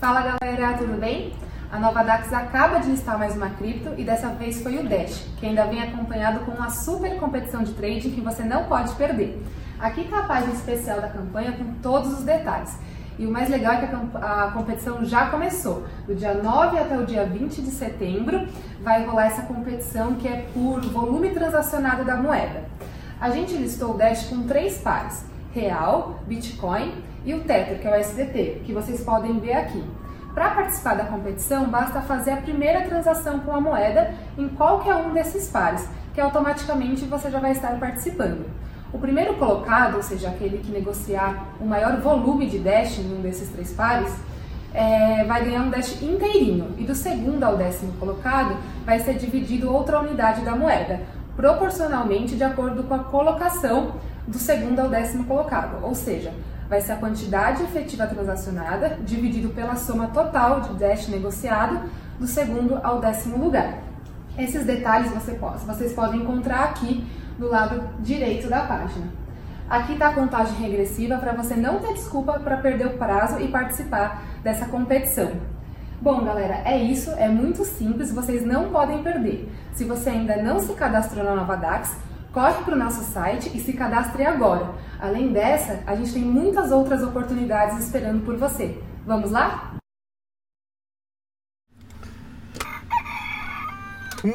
Fala galera, tudo bem? A Nova Dax acaba de listar mais uma cripto e dessa vez foi o Dash, que ainda vem acompanhado com uma super competição de trading que você não pode perder. Aqui está a página especial da campanha com todos os detalhes. E o mais legal é que a, competição já começou. Do dia 9 até o dia 20 de setembro vai rolar essa competição que é por volume transacionado da moeda. A gente listou o Dash com três pares: Real, Bitcoin e o Tether, que é o SDT, que vocês podem ver aqui. Para participar da competição, basta fazer a primeira transação com a moeda em qualquer um desses pares, que automaticamente você já vai estar participando. O primeiro colocado, ou seja, aquele que negociar o maior volume de Dash em um desses três pares, é, vai ganhar um Dash inteirinho. E do segundo ao décimo colocado, vai ser dividido outra unidade da moeda, proporcionalmente de acordo com a colocação do segundo ao décimo colocado. Ou seja, vai ser a quantidade efetiva transacionada dividido pela soma total de Dash negociado do segundo ao décimo lugar. Esses detalhes você pode, vocês podem encontrar aqui do lado direito da página. Aqui está a contagem regressiva para você não ter desculpa para perder o prazo e participar dessa competição. Bom, galera, é isso, é muito simples, vocês não podem perder. Se você ainda não se cadastrou na Nova Dax, corre para o nosso site e se cadastre agora. Além dessa, a gente tem muitas outras oportunidades esperando por você. Vamos lá?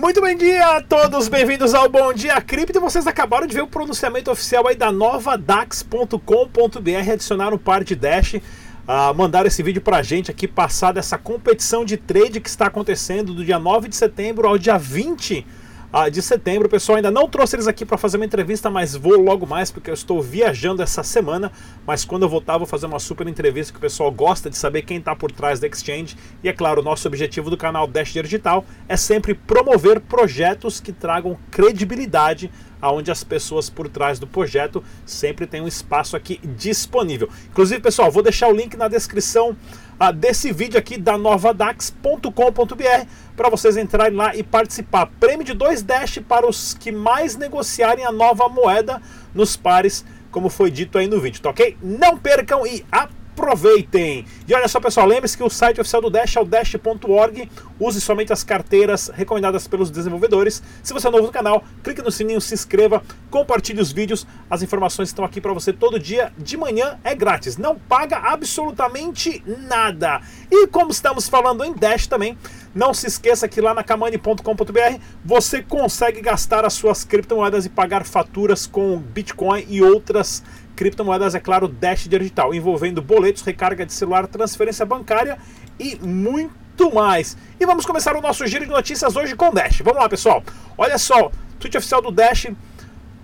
Muito bom dia a todos, bem-vindos ao Bom Dia Cripto. Vocês acabaram de ver o pronunciamento oficial aí da nova Dax.com.br, adicionaram um par de Dash, uh, mandaram esse vídeo pra gente aqui, passar dessa competição de trade que está acontecendo do dia 9 de setembro ao dia 20 ah, de setembro. Pessoal ainda não trouxe eles aqui para fazer uma entrevista, mas vou logo mais porque eu estou viajando essa semana. Mas quando eu voltar, vou fazer uma super entrevista que o pessoal gosta de saber quem está por trás da Exchange. E é claro, o nosso objetivo do canal Dash Digital é sempre promover projetos que tragam credibilidade aonde as pessoas por trás do projeto sempre têm um espaço aqui disponível. Inclusive, pessoal, vou deixar o link na descrição ah, desse vídeo aqui da novadax.com.br para vocês entrarem lá e participar. Prêmio de 2 Dash para os que mais negociarem a nova moeda nos pares, como foi dito aí no vídeo, tá ok? Não percam e aproveitem! Aproveitem! E olha só, pessoal, lembre-se que o site oficial do Dash é o dash.org. Use somente as carteiras recomendadas pelos desenvolvedores. Se você é novo no canal, clique no sininho, se inscreva, compartilhe os vídeos. As informações estão aqui para você todo dia. De manhã é grátis, não paga absolutamente nada. E como estamos falando em Dash também, não se esqueça que lá na kamani.com.br você consegue gastar as suas criptomoedas e pagar faturas com Bitcoin e outras criptomoedas, é claro, Dash Digital, envolvendo boletos, recarga de celular, transferência bancária e muito mais. E vamos começar o nosso giro de notícias hoje com Dash. Vamos lá, pessoal. Olha só, tweet oficial do Dash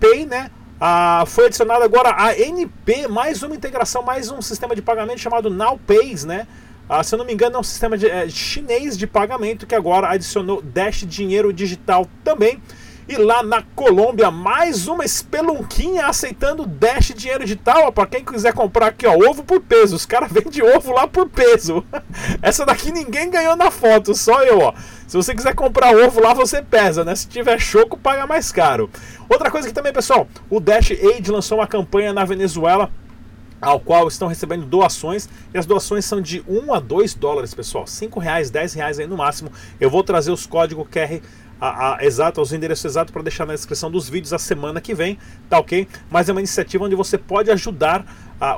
Pay, né? Ah, foi adicionado agora a NP, mais uma integração, mais um sistema de pagamento chamado NowPays, né? Ah, se eu não me engano, é um sistema de, é, chinês de pagamento que agora adicionou Dash Dinheiro Digital também. E lá na Colômbia, mais uma espelunquinha aceitando Dash dinheiro digital. Para quem quiser comprar aqui, ó, ovo por peso. Os caras vendem ovo lá por peso. Essa daqui ninguém ganhou na foto, só eu, ó. Se você quiser comprar ovo lá, você pesa, né? Se tiver choco, paga mais caro. Outra coisa que também, pessoal, o Dash Aid lançou uma campanha na Venezuela ao qual estão recebendo doações e as doações são de 1 a 2 dólares, pessoal, 5 reais, 10 reais aí no máximo. Eu vou trazer os códigos QR a, a, exato, os endereços exatos para deixar na descrição dos vídeos a semana que vem, tá ok? Mas é uma iniciativa onde você pode ajudar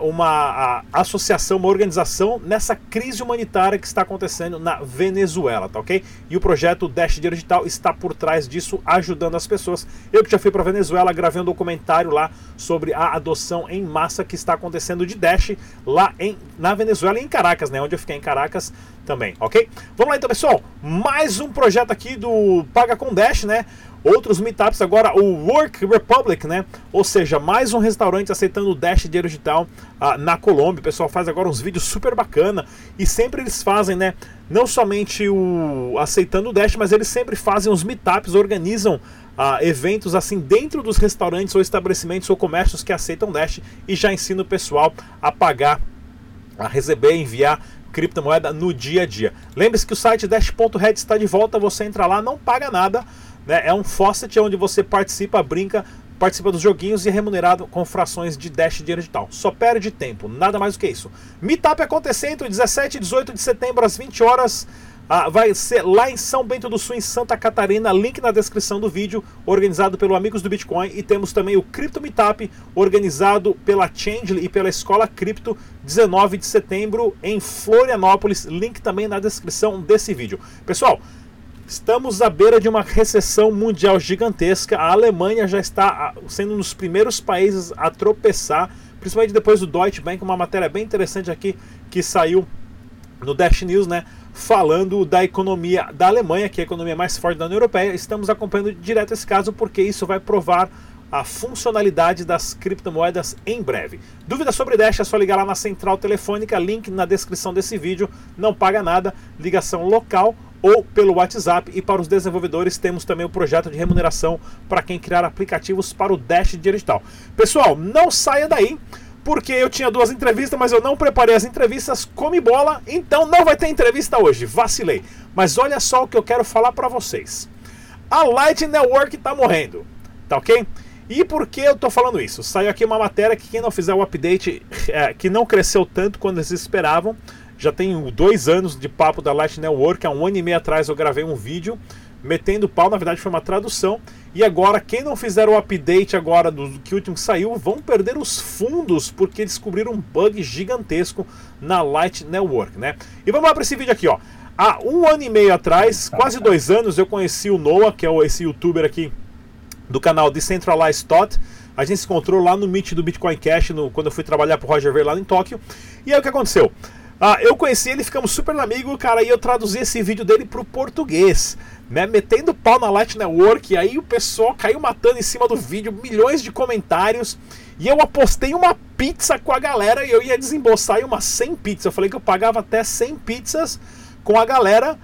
uma associação, uma organização nessa crise humanitária que está acontecendo na Venezuela, tá ok? E o projeto Dash Digital está por trás disso, ajudando as pessoas. Eu que já fui para Venezuela, gravei um documentário lá sobre a adoção em massa que está acontecendo de Dash lá em, na Venezuela em Caracas, né? Onde eu fiquei em Caracas também, ok? Vamos lá então, pessoal. Mais um projeto aqui do Paga com Dash, né? Outros meetups agora, o Work Republic, né? Ou seja, mais um restaurante aceitando o Dash dinheiro digital ah, na Colômbia. O pessoal faz agora uns vídeos super bacana e sempre eles fazem, né? Não somente o aceitando o Dash, mas eles sempre fazem os meetups, organizam ah, eventos assim dentro dos restaurantes ou estabelecimentos ou comércios que aceitam Dash e já ensina o pessoal a pagar, a receber, enviar criptomoeda no dia a dia. Lembre-se que o site Dash.red está de volta, você entra lá, não paga nada. Né? É um faucet onde você participa, brinca, participa dos joguinhos e é remunerado com frações de Dash dinheiro digital. Só perde tempo, nada mais do que isso. Meetup acontecendo 17 e 18 de setembro às 20 horas. Ah, vai ser lá em São Bento do Sul, em Santa Catarina. Link na descrição do vídeo, organizado pelo Amigos do Bitcoin. E temos também o Crypto Meetup, organizado pela Changely e pela Escola Cripto, 19 de setembro, em Florianópolis. Link também na descrição desse vídeo. Pessoal, Estamos à beira de uma recessão mundial gigantesca. A Alemanha já está ah, sendo um dos primeiros países a tropeçar, principalmente depois do Deutsche Bank, uma matéria bem interessante aqui que saiu no Dash News, né? Falando da economia da Alemanha, que é a economia mais forte da União Europeia. Estamos acompanhando direto esse caso porque isso vai provar a funcionalidade das criptomoedas em breve. Dúvidas sobre Dash é só ligar lá na central telefônica, link na descrição desse vídeo, não paga nada, ligação local ou pelo WhatsApp. E para os desenvolvedores temos também o projeto de remuneração para quem criar aplicativos para o Dash Digital. Pessoal, não saia daí porque eu tinha duas entrevistas, mas eu não preparei as entrevistas, come bola, então não vai ter entrevista hoje, vacilei. Mas olha só o que eu quero falar para vocês. A Light Network está morrendo, tá ok? E por que eu tô falando isso? Saiu aqui uma matéria que quem não fizer o update, é, que não cresceu tanto quando eles esperavam, já tem dois anos de papo da Light Network. Há um ano e meio atrás eu gravei um vídeo metendo pau. Na verdade, foi uma tradução. E agora, quem não fizer o update agora do que último que saiu, vão perder os fundos porque descobriram um bug gigantesco na Light Network, né? E vamos lá para esse vídeo aqui, ó. Há um ano e meio atrás, quase dois anos, eu conheci o Noah, que é esse youtuber aqui do canal Decentralized Thought. A gente se encontrou lá no Meet do Bitcoin Cash, no, quando eu fui trabalhar para o Roger Ver lá em Tóquio. E aí o que aconteceu? Ah, eu conheci ele, ficamos super amigos, cara, e eu traduzi esse vídeo dele pro português, né? Metendo pau na Light Network, e aí o pessoal caiu matando em cima do vídeo, milhões de comentários. E eu apostei uma pizza com a galera e eu ia desembolsar aí umas 100 pizzas. Eu falei que eu pagava até 100 pizzas com a galera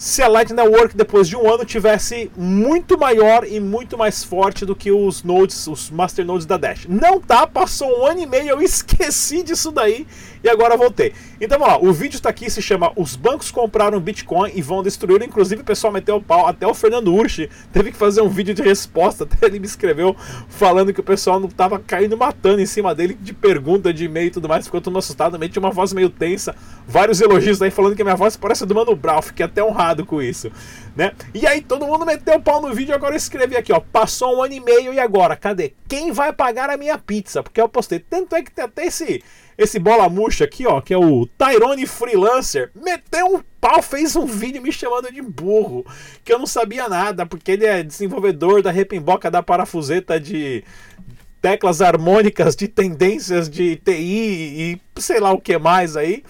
se a Light Network depois de um ano tivesse muito maior e muito mais forte do que os nodes, os master nodes da Dash. Não tá, passou um ano e meio, eu esqueci disso daí e agora voltei. Então lá, o vídeo está aqui, se chama Os bancos compraram Bitcoin e vão destruir. Inclusive o pessoal meteu o pau, até o Fernando Urchi teve que fazer um vídeo de resposta, até ele me escreveu falando que o pessoal não tava caindo matando em cima dele de pergunta, de e-mail e tudo mais, ficou todo assustado, também tinha uma voz meio tensa, vários elogios aí falando que a minha voz parece do Mano Brown, fiquei até honrado com isso, né? E aí todo mundo meteu o pau no vídeo, agora eu escrevi aqui, ó, passou um ano e meio e agora, cadê? Quem vai pagar a minha pizza? Porque eu postei, tanto é que tem até esse esse bola murcha aqui, ó, que é o Tyrone Freelancer, meteu um pau, fez um vídeo me chamando de burro, que eu não sabia nada, porque ele é desenvolvedor da repimboca da parafuseta de teclas harmônicas, de tendências de TI e sei lá o que mais aí.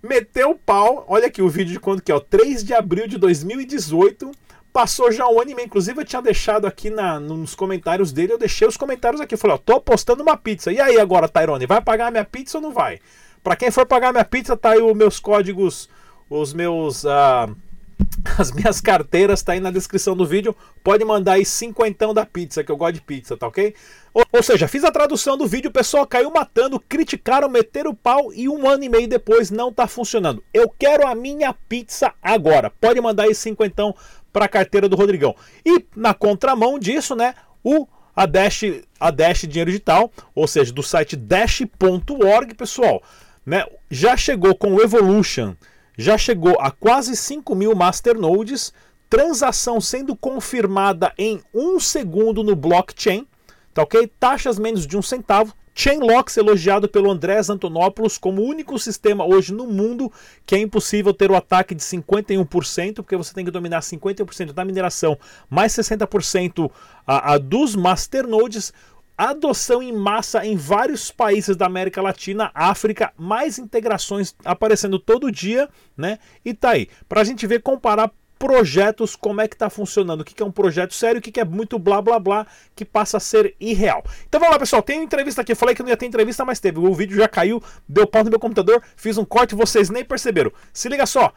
Meteu o pau, olha aqui o vídeo de quando que é, ó, 3 de abril de 2018 Passou já um ano e meio, inclusive eu tinha deixado aqui na, nos comentários dele, eu deixei os comentários aqui. Eu falei, ó, tô apostando uma pizza. E aí agora, Tyrone, vai pagar minha pizza ou não vai? Para quem for pagar minha pizza, tá aí os meus códigos, os meus. Uh, as minhas carteiras tá aí na descrição do vídeo. Pode mandar aí cinquentão da pizza, que eu gosto de pizza, tá ok? Ou, ou, seja, fiz a tradução do vídeo, o pessoal caiu matando, criticaram, meteram o pau e um ano e meio depois não tá funcionando. Eu quero a minha pizza agora. Pode mandar aí cinquentão para a carteira do Rodrigão. E na contramão disso, né, o a Dash, a Dash Dinheiro Digital, ou seja, do site dash.org, pessoal, né, já chegou com o Evolution, já chegou a quase 5 mil masternodes, transação sendo confirmada em um segundo no blockchain, tá ok? Taxas menos de um centavo, Chainlocks elogiado pelo Andrés Antonopoulos como o único sistema hoje no mundo que é impossível ter o ataque de 51%, porque você tem que dominar 51% da mineração, mais 60% a, a dos masternodes adoção em massa em vários países da América Latina, África, mais integrações aparecendo todo dia, né? E tá aí. Para a gente ver, comparar projetos, como é que está funcionando, o que, que é um projeto sério, o que, que é muito blá blá blá, que passa a ser irreal. Então vamos lá, pessoal, tem entrevista aqui, eu falei que não ia ter entrevista, mas teve. O vídeo já caiu, deu pau no meu computador, fiz um corte, vocês nem perceberam. Se liga só,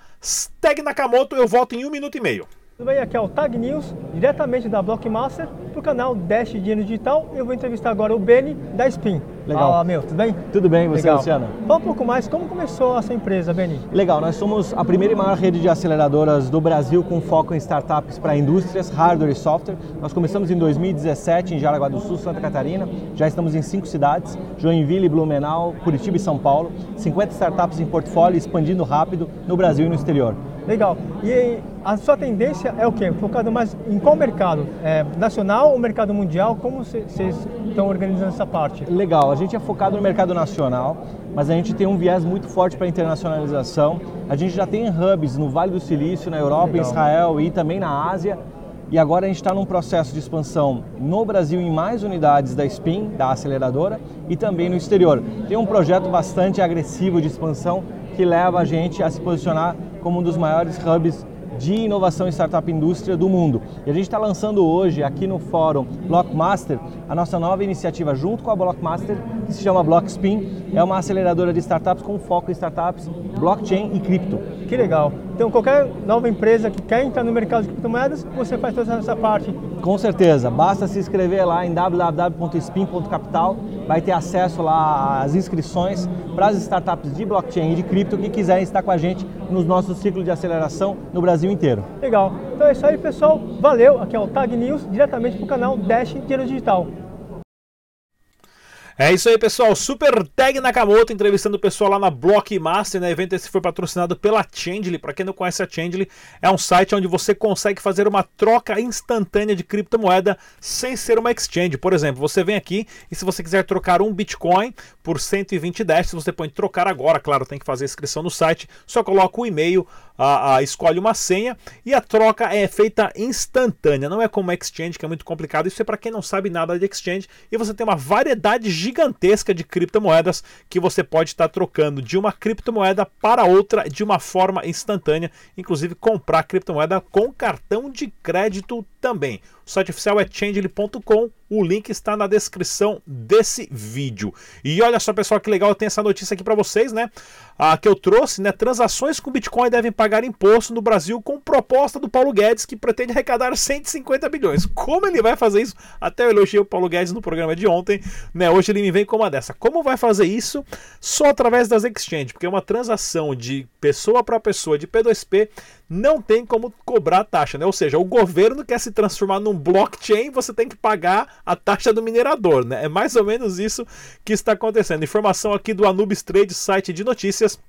Tag Nakamoto, eu volto em um minuto e meio. Tudo bem? Aqui é o Tag News, diretamente da Blockmaster, para o canal Dash Dinheiro Digital. Eu vou entrevistar agora o Benny da Spin. Legal. Fala, meu, tudo bem? Tudo bem, você, Legal. Luciano? Fala um pouco mais, como começou a sua empresa, Beni? Legal, nós somos a primeira e maior rede de aceleradoras do Brasil com foco em startups para indústrias, hardware e software. Nós começamos em 2017 em Jaraguá do Sul, Santa Catarina. Já estamos em cinco cidades, Joinville, Blumenau, Curitiba e São Paulo. 50 startups em portfólio, expandindo rápido no Brasil e no exterior. Legal. E a sua tendência é o quê? Focado mais em qual mercado? É, nacional ou mercado mundial? Como vocês estão organizando essa parte? Legal. A gente é focado no mercado nacional, mas a gente tem um viés muito forte para internacionalização. A gente já tem hubs no Vale do Silício, na Europa, Legal. em Israel e também na Ásia. E agora a gente está num processo de expansão no Brasil em mais unidades da SPIN, da aceleradora, e também no exterior. Tem um projeto bastante agressivo de expansão que leva a gente a se posicionar como um dos maiores hubs de inovação e startup indústria do mundo. E a gente está lançando hoje aqui no fórum Blockmaster a nossa nova iniciativa junto com a Blockmaster que se chama Blockspin. É uma aceleradora de startups com foco em startups, blockchain e cripto. Que legal. Então qualquer nova empresa que quer entrar no mercado de criptomoedas, você faz toda essa parte. Com certeza. Basta se inscrever lá em www.spin.capital. Vai ter acesso lá às inscrições para as startups de blockchain e de cripto que quiserem estar com a gente nos nossos ciclos de aceleração no Brasil inteiro. Legal. Então é isso aí, pessoal. Valeu. Aqui é o Tag News, diretamente para o canal Dash Dinheiro Digital. É isso aí, pessoal. Super Tag Nakamoto entrevistando o pessoal lá na Blockmaster, né? Evento esse foi patrocinado pela Changely. Para quem não conhece a Changely, é um site onde você consegue fazer uma troca instantânea de criptomoeda sem ser uma exchange. Por exemplo, você vem aqui e se você quiser trocar um Bitcoin por 120 Dash, você põe trocar agora, claro, tem que fazer inscrição no site. Só coloca o e-mail, a, a, escolhe uma senha e a troca é feita instantânea. Não é como exchange, que é muito complicado. Isso é para quem não sabe nada de exchange. E você tem uma variedade gigantesca de criptomoedas que você pode estar trocando de uma criptomoeda para outra de uma forma instantânea. Inclusive comprar criptomoeda com cartão de crédito também. O site oficial é changely.com. O link está na descrição desse vídeo. E olha só, pessoal, que legal, eu tenho essa notícia aqui para vocês, né? Ah, que eu trouxe, né? Transações com Bitcoin devem pagar imposto no Brasil com proposta do Paulo Guedes, que pretende arrecadar 150 bilhões. Como ele vai fazer isso? Até eu elogiei o Paulo Guedes no programa de ontem, né? Hoje ele me vem com uma dessa. Como vai fazer isso? Só através das exchanges, porque uma transação de pessoa para pessoa de P2P não tem como cobrar taxa, né? Ou seja, o governo quer se transformar num blockchain, você tem que pagar a taxa do minerador, né? É mais ou menos isso que está acontecendo. Informação aqui do Anubis Trade, site de notícias.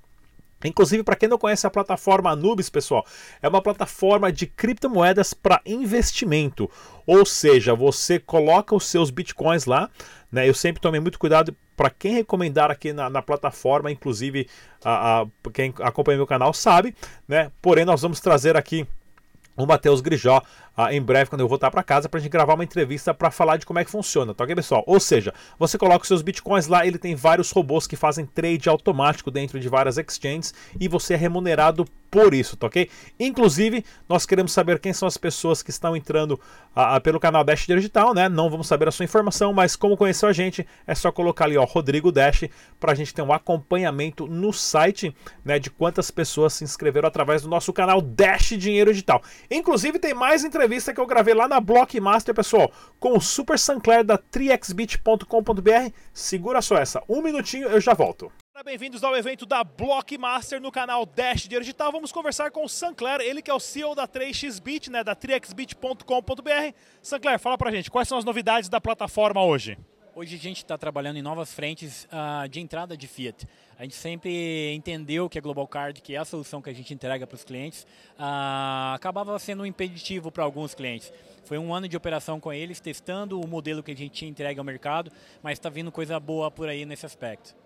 Inclusive, para quem não conhece a plataforma Anubis, pessoal, é uma plataforma de criptomoedas para investimento. Ou seja, você coloca os seus bitcoins lá, né? Eu sempre tomei muito cuidado para quem recomendar aqui na, na plataforma, inclusive a, a, quem acompanha meu canal sabe, né? Porém, nós vamos trazer aqui o Matheus Grijó ah, em breve, quando eu voltar para casa, para a gente gravar uma entrevista para falar de como é que funciona, tá ok, pessoal? Ou seja, você coloca os seus bitcoins lá, ele tem vários robôs que fazem trade automático dentro de várias exchanges e você é remunerado por isso, tá ok? Inclusive, nós queremos saber quem são as pessoas que estão entrando ah, ah pelo canal Dash Digital, né? Não vamos saber a sua informação, mas como conheceu a gente, é só colocar ali, ó, Rodrigo Dash, para a gente ter um acompanhamento no site, né, de quantas pessoas se inscreveram através do nosso canal Dash Dinheiro Digital. Inclusive, tem mais entrevistas entrevista que eu gravei lá na Blockmaster, pessoal, com o Super Sancler da triexbit.com.br. Segura só essa, um minutinho eu já volto. Bem-vindos ao evento da Blockmaster no canal Dash Dinheiro Digital. Vamos conversar com o Sancler, ele que é o CEO da 3xbit, né, da triexbit.com.br. Sancler, fala pra gente, quais são as novidades da plataforma hoje? Hoje a gente está trabalhando em novas frentes uh, de entrada de Fiat. A gente sempre entendeu que a Global Card, que é a solução que a gente entrega para os clientes, uh, acabava sendo um impeditivo para alguns clientes. Foi um ano de operação com eles, testando o modelo que a gente entregue ao mercado, mas está vindo coisa boa por aí nesse aspecto.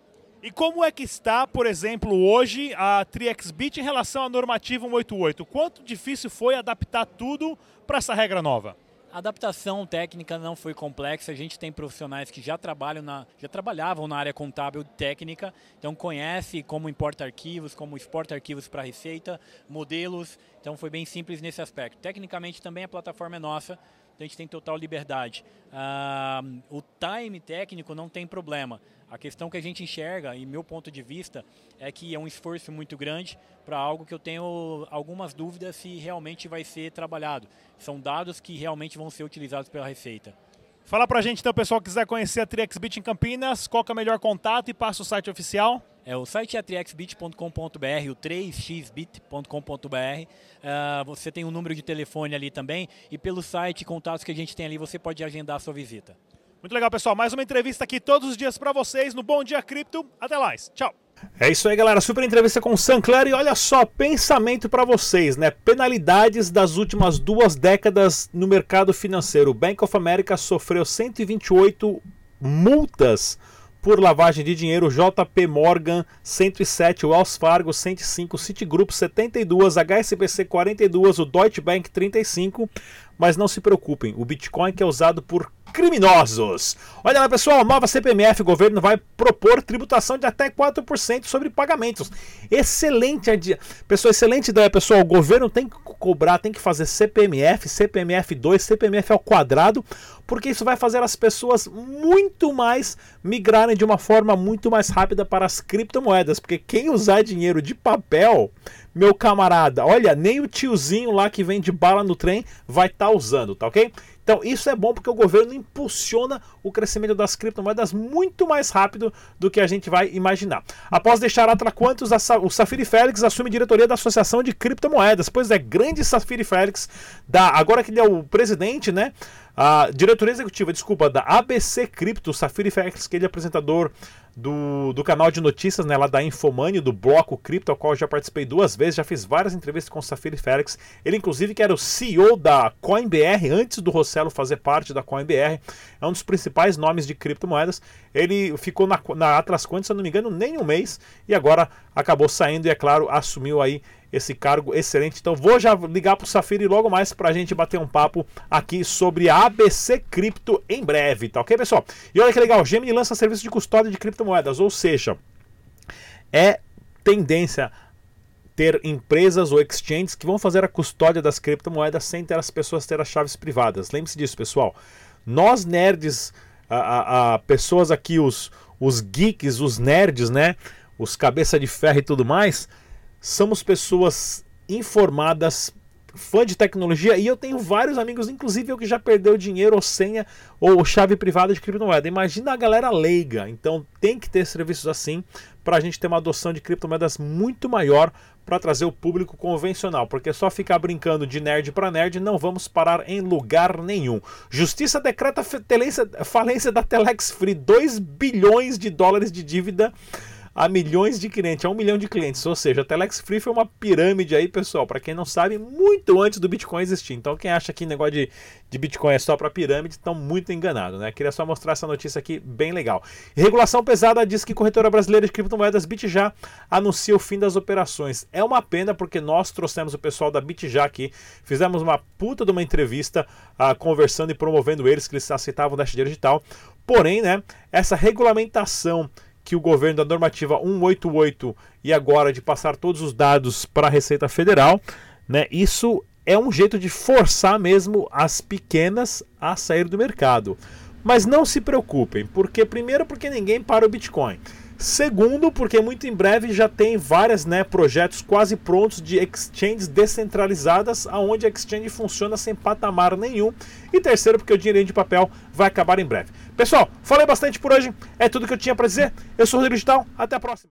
E como é que está, por exemplo, hoje a TriXBit em relação à normativa 188? Quanto difícil foi adaptar tudo para essa regra nova? A adaptação técnica não foi complexa. A gente tem profissionais que já trabalham na, já trabalhavam na área contábil técnica, então conhece como importa arquivos, como exporta arquivos para receita, modelos. Então foi bem simples nesse aspecto. Tecnicamente também a plataforma é nossa, então a gente tem total liberdade. Ah, o time técnico não tem problema. A questão que a gente enxerga, e meu ponto de vista, é que é um esforço muito grande para algo que eu tenho algumas dúvidas se realmente vai ser trabalhado. São dados que realmente vão ser utilizados pela Receita. Fala pra gente então, pessoal, que quiser conhecer a TriXBit em Campinas, qual é o melhor contato e passa o site oficial. É, o site é triexbit.com.br, o 3xbit.com.br. Uh, ah, você tem um número de telefone ali também e pelo site, contatos que a gente tem ali, você pode agendar a sua visita. Muito legal, pessoal. Mais uma entrevista aqui todos os dias para vocês no Bom Dia Cripto. Até mais. Tchau. É isso aí, galera. Super entrevista com o Sancler. E olha só, pensamento para vocês, né? Penalidades das últimas duas décadas no mercado financeiro. O Bank of America sofreu 128 multas por lavagem de dinheiro, JP Morgan 107, Wells Fargo 105, Citigroup 72, HSBC 42, o Deutsche Bank 35. Mas não se preocupem, o Bitcoin que é usado por criminosos. Olha lá, pessoal, nova CPMF, o governo vai propor tributação de até 4% sobre pagamentos. Excelente. Pessoal, excelente ideia, pessoal. O governo tem que cobrar, tem que fazer CPMF, CPMF 2, CPMF ao quadrado, porque isso vai fazer as pessoas muito mais migrarem de uma forma muito mais rápida para as criptomoedas, porque quem usar dinheiro de papel, meu camarada, olha, nem o tiozinho lá que vende bala no trem vai estar tá usando, tá ok? Então, isso é bom porque o governo impulsiona o crescimento das criptomoedas muito mais rápido do que a gente vai imaginar. Após deixar Atraquantos, o Safiri Félix assume diretoria da Associação de Criptomoedas. Pois é, grande Safiri Félix, da, agora que ele é o presidente, né? A diretoria executiva, desculpa, da ABC Cripto, Safiri Félix, que ele é apresentador do, do canal de notícias, né, lá da Infomani, do Bloco Cripto, ao qual eu já participei duas vezes, já fiz várias entrevistas com o Safiri Félix. Ele, inclusive, que era o CEO da CoinBR, antes do Rossello fazer parte da CoinBR, é um dos principais nomes de criptomoedas. Ele ficou na, na Atlas se eu não me engano, nem um mês, e agora acabou saindo e, é claro, assumiu aí esse cargo excelente. Então vou já ligar para o Safiri logo mais para a gente bater um papo aqui sobre a ABC Cripto em breve, tá ok, pessoal? E olha que legal, Gemini lança serviço de custódia de criptomoedas, ou seja, é tendência ter empresas ou exchanges que vão fazer a custódia das criptomoedas sem ter as pessoas ter as chaves privadas. Lembre-se disso, pessoal. Nós nerds, a, a, a, pessoas aqui, os, os geeks, os nerds, né? Os cabeça de ferro e tudo mais, somos pessoas informadas, fã de tecnologia e eu tenho vários amigos, inclusive eu que já perdeu dinheiro ou senha ou chave privada de criptomoeda. Imagina a galera leiga. Então tem que ter serviços assim para a gente ter uma adoção de criptomoedas muito maior para trazer o público convencional, porque só ficar brincando de nerd para nerd não vamos parar em lugar nenhum. Justiça decreta falência da Telex Free, 2 bilhões de dólares de dívida a milhões de clientes, a um milhão de clientes. Ou seja, a Telex Free foi uma pirâmide aí, pessoal. Para quem não sabe, muito antes do Bitcoin existir. Então, quem acha que negócio de, de Bitcoin é só para pirâmide, estão muito enganados, né? Queria só mostrar essa notícia aqui bem legal. Regulação pesada diz que corretora brasileira de criptomoedas BitJa anuncia o fim das operações. É uma pena porque nós trouxemos o pessoal da BitJa aqui, fizemos uma puta de uma entrevista uh, conversando e promovendo eles que eles aceitavam Dash Digital. Porém, né, essa regulamentação que o governo da normativa 188 e agora de passar todos os dados para a Receita Federal, né? Isso é um jeito de forçar mesmo as pequenas a sair do mercado. Mas não se preocupem, porque primeiro porque ninguém para o Bitcoin. Segundo, porque muito em breve já tem vários né, projetos quase prontos de exchanges descentralizadas, aonde a exchange funciona sem patamar nenhum. E terceiro, porque o dinheirinho de papel vai acabar em breve. Pessoal, falei bastante por hoje. É tudo que eu tinha para dizer. Eu sou o Rodrigo Digital. Até a próxima.